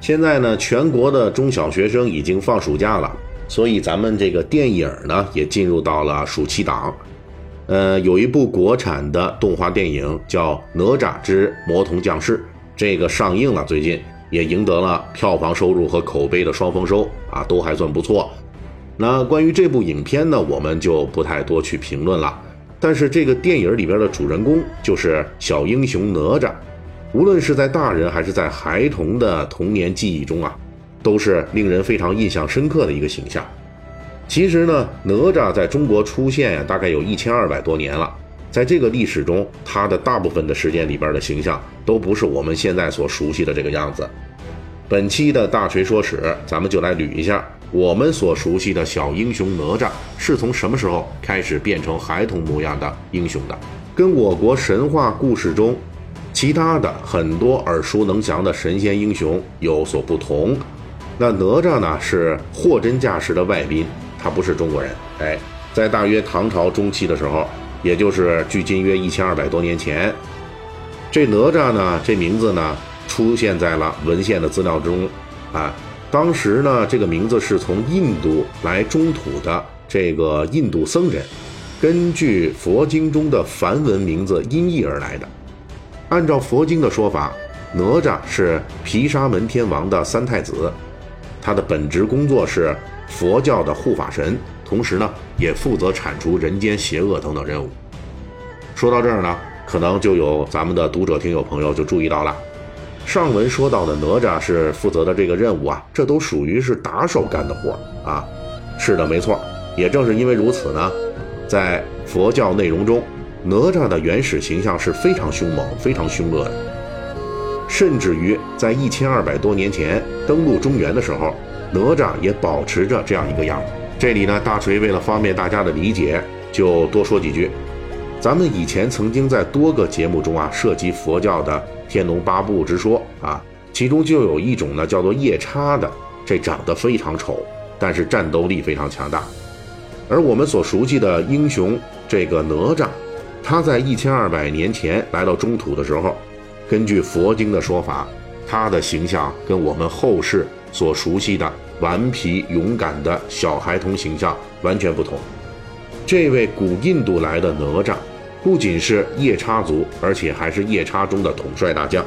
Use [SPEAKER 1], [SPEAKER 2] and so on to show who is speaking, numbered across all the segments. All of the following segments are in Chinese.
[SPEAKER 1] 现在呢，全国的中小学生已经放暑假了，所以咱们这个电影呢也进入到了暑期档。呃，有一部国产的动画电影叫《哪吒之魔童降世》，这个上映了，最近也赢得了票房收入和口碑的双丰收啊，都还算不错。那关于这部影片呢，我们就不太多去评论了。但是这个电影里边的主人公就是小英雄哪吒。无论是在大人还是在孩童的童年记忆中啊，都是令人非常印象深刻的一个形象。其实呢，哪吒在中国出现呀，大概有一千二百多年了。在这个历史中，他的大部分的时间里边的形象都不是我们现在所熟悉的这个样子。本期的大锤说史，咱们就来捋一下我们所熟悉的小英雄哪吒是从什么时候开始变成孩童模样的英雄的，跟我国神话故事中。其他的很多耳熟能详的神仙英雄有所不同，那哪吒呢是货真价实的外宾，他不是中国人。哎，在大约唐朝中期的时候，也就是距今约一千二百多年前，这哪吒呢这名字呢出现在了文献的资料中啊。当时呢这个名字是从印度来中土的这个印度僧人，根据佛经中的梵文名字音译而来的。按照佛经的说法，哪吒是毗沙门天王的三太子，他的本职工作是佛教的护法神，同时呢，也负责铲除人间邪恶等等任务。说到这儿呢，可能就有咱们的读者听友朋友就注意到了，上文说到的哪吒是负责的这个任务啊，这都属于是打手干的活啊。是的，没错，也正是因为如此呢，在佛教内容中。哪吒的原始形象是非常凶猛、非常凶恶的，甚至于在一千二百多年前登陆中原的时候，哪吒也保持着这样一个样子。这里呢，大锤为了方便大家的理解，就多说几句。咱们以前曾经在多个节目中啊，涉及佛教的《天龙八部》之说啊，其中就有一种呢叫做夜叉的，这长得非常丑，但是战斗力非常强大。而我们所熟悉的英雄这个哪吒。他在一千二百年前来到中土的时候，根据佛经的说法，他的形象跟我们后世所熟悉的顽皮勇敢的小孩童形象完全不同。这位古印度来的哪吒，不仅是夜叉族，而且还是夜叉中的统帅大将，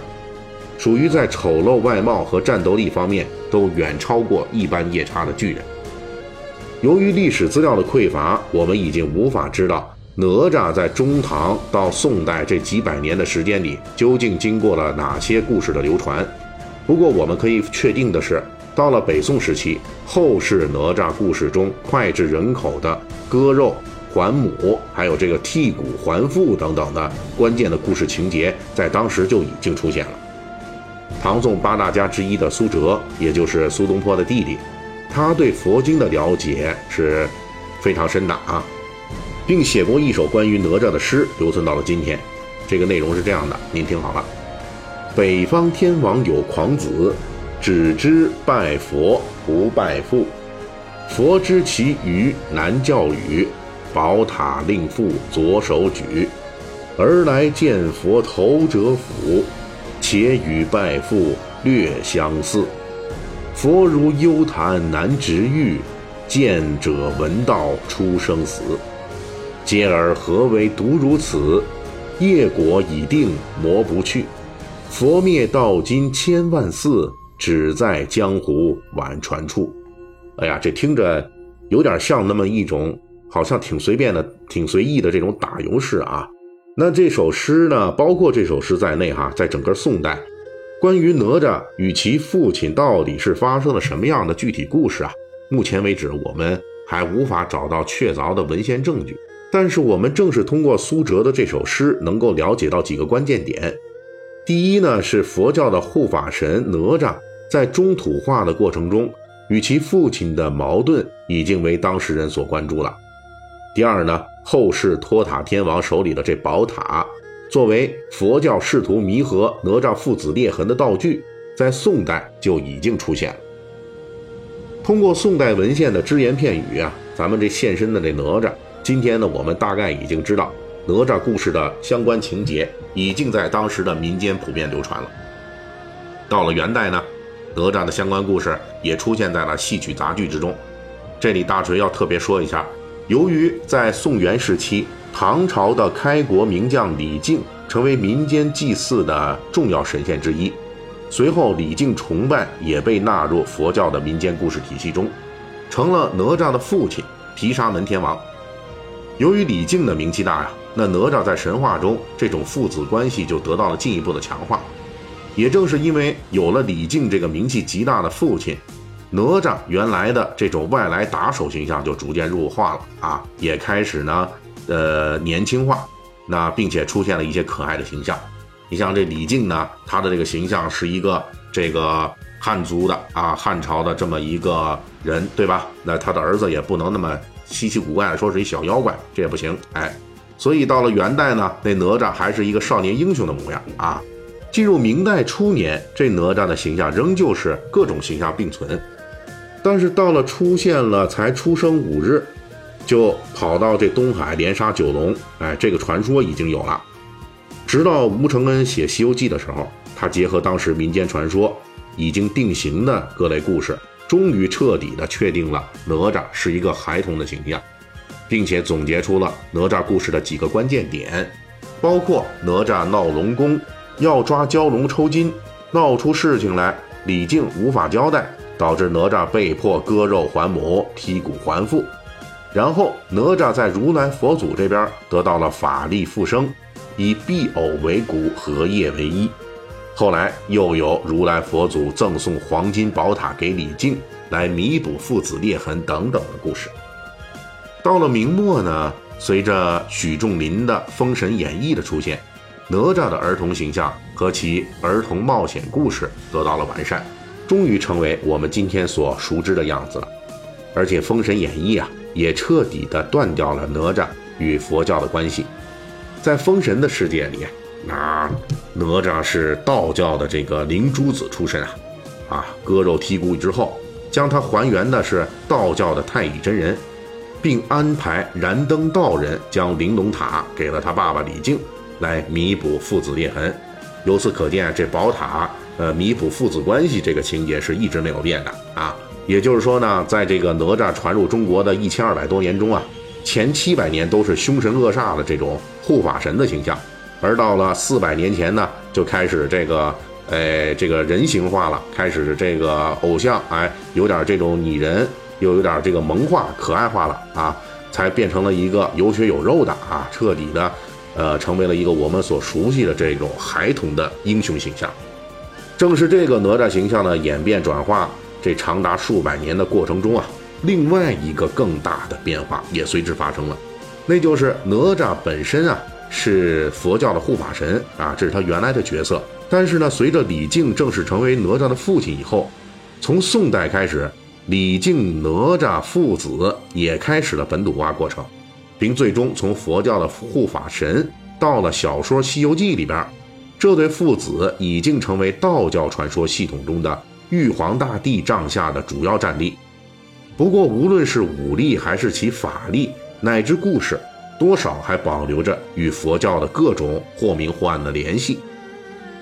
[SPEAKER 1] 属于在丑陋外貌和战斗力方面都远超过一般夜叉的巨人。由于历史资料的匮乏，我们已经无法知道。哪吒在中唐到宋代这几百年的时间里，究竟经过了哪些故事的流传？不过我们可以确定的是，到了北宋时期，后世哪吒故事中脍炙人口的割肉还母，还有这个剔骨还父等等的关键的故事情节，在当时就已经出现了。唐宋八大家之一的苏辙，也就是苏东坡的弟弟，他对佛经的了解是非常深的啊。并写过一首关于哪吒的诗，留存到了今天。这个内容是这样的，您听好了：北方天王有狂子，只知拜佛不拜父。佛知其愚难教语，宝塔令父左手举。而来见佛头者府，且与拜父略相似。佛如幽潭难直玉，见者闻道出生死。嗟尔何为独如此？业果已定，磨不去。佛灭道今千万寺，只在江湖晚传处。哎呀，这听着有点像那么一种，好像挺随便的、挺随意的这种打油诗啊。那这首诗呢，包括这首诗在内哈，在整个宋代，关于哪吒与其父亲到底是发生了什么样的具体故事啊？目前为止，我们还无法找到确凿的文献证据。但是我们正是通过苏辙的这首诗，能够了解到几个关键点。第一呢，是佛教的护法神哪吒在中土化的过程中，与其父亲的矛盾已经为当事人所关注了。第二呢，后世托塔天王手里的这宝塔，作为佛教试图弥合哪吒父子裂痕的道具，在宋代就已经出现了。通过宋代文献的只言片语啊，咱们这现身的这哪吒，今天呢，我们大概已经知道哪吒故事的相关情节，已经在当时的民间普遍流传了。到了元代呢。哪吒的相关故事也出现在了戏曲杂剧之中。这里大锤要特别说一下，由于在宋元时期，唐朝的开国名将李靖成为民间祭祀的重要神仙之一，随后李靖崇拜也被纳入佛教的民间故事体系中，成了哪吒的父亲毗沙门天王。由于李靖的名气大呀，那哪吒在神话中这种父子关系就得到了进一步的强化。也正是因为有了李靖这个名气极大的父亲，哪吒原来的这种外来打手形象就逐渐弱化了啊，也开始呢，呃，年轻化，那并且出现了一些可爱的形象。你像这李靖呢，他的这个形象是一个这个汉族的啊，汉朝的这么一个人，对吧？那他的儿子也不能那么稀奇古怪的说是一小妖怪，这也不行。哎，所以到了元代呢，那哪吒还是一个少年英雄的模样啊。进入明代初年，这哪吒的形象仍旧是各种形象并存，但是到了出现了才出生五日，就跑到这东海连杀九龙，哎，这个传说已经有了。直到吴承恩写《西游记》的时候，他结合当时民间传说已经定型的各类故事，终于彻底的确定了哪吒是一个孩童的形象，并且总结出了哪吒故事的几个关键点，包括哪吒闹龙宫。要抓蛟龙抽筋，闹出事情来，李靖无法交代，导致哪吒被迫割肉还母，剔骨还父。然后哪吒在如来佛祖这边得到了法力复生，以碧藕为骨，荷叶为衣。后来又有如来佛祖赠送黄金宝塔给李靖，来弥补父子裂痕等等的故事。到了明末呢，随着许仲林的《封神演义》的出现。哪吒的儿童形象和其儿童冒险故事得到了完善，终于成为我们今天所熟知的样子了。而且《封神演义》啊，也彻底的断掉了哪吒与佛教的关系。在封神的世界里，那哪吒是道教的这个灵珠子出身啊，啊，割肉剔骨之后，将他还原的是道教的太乙真人，并安排燃灯道人将玲珑塔给了他爸爸李靖。来弥补父子裂痕，由此可见，这宝塔呃弥补父子关系这个情节是一直没有变的啊。也就是说呢，在这个哪吒传入中国的一千二百多年中啊，前七百年都是凶神恶煞的这种护法神的形象，而到了四百年前呢，就开始这个呃这个人形化了，开始这个偶像哎有点这种拟人，又有点这个萌化可爱化了啊，才变成了一个有血有肉的啊，彻底的。呃，成为了一个我们所熟悉的这种孩童的英雄形象。正是这个哪吒形象的演变转化，这长达数百年的过程中啊，另外一个更大的变化也随之发生了，那就是哪吒本身啊是佛教的护法神啊，这是他原来的角色。但是呢，随着李靖正式成为哪吒的父亲以后，从宋代开始，李靖哪吒父子也开始了本土化过程。并最终从佛教的护法神到了小说《西游记》里边，这对父子已经成为道教传说系统中的玉皇大帝帐下的主要战力。不过，无论是武力还是其法力，乃至故事，多少还保留着与佛教的各种或明或暗的联系。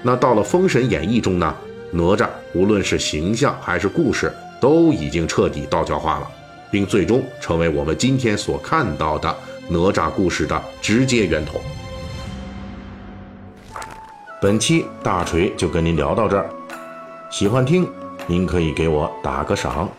[SPEAKER 1] 那到了《封神演义》中呢，哪吒无论是形象还是故事，都已经彻底道教化了，并最终成为我们今天所看到的。哪吒故事的直接源头。本期大锤就跟您聊到这儿，喜欢听您可以给我打个赏。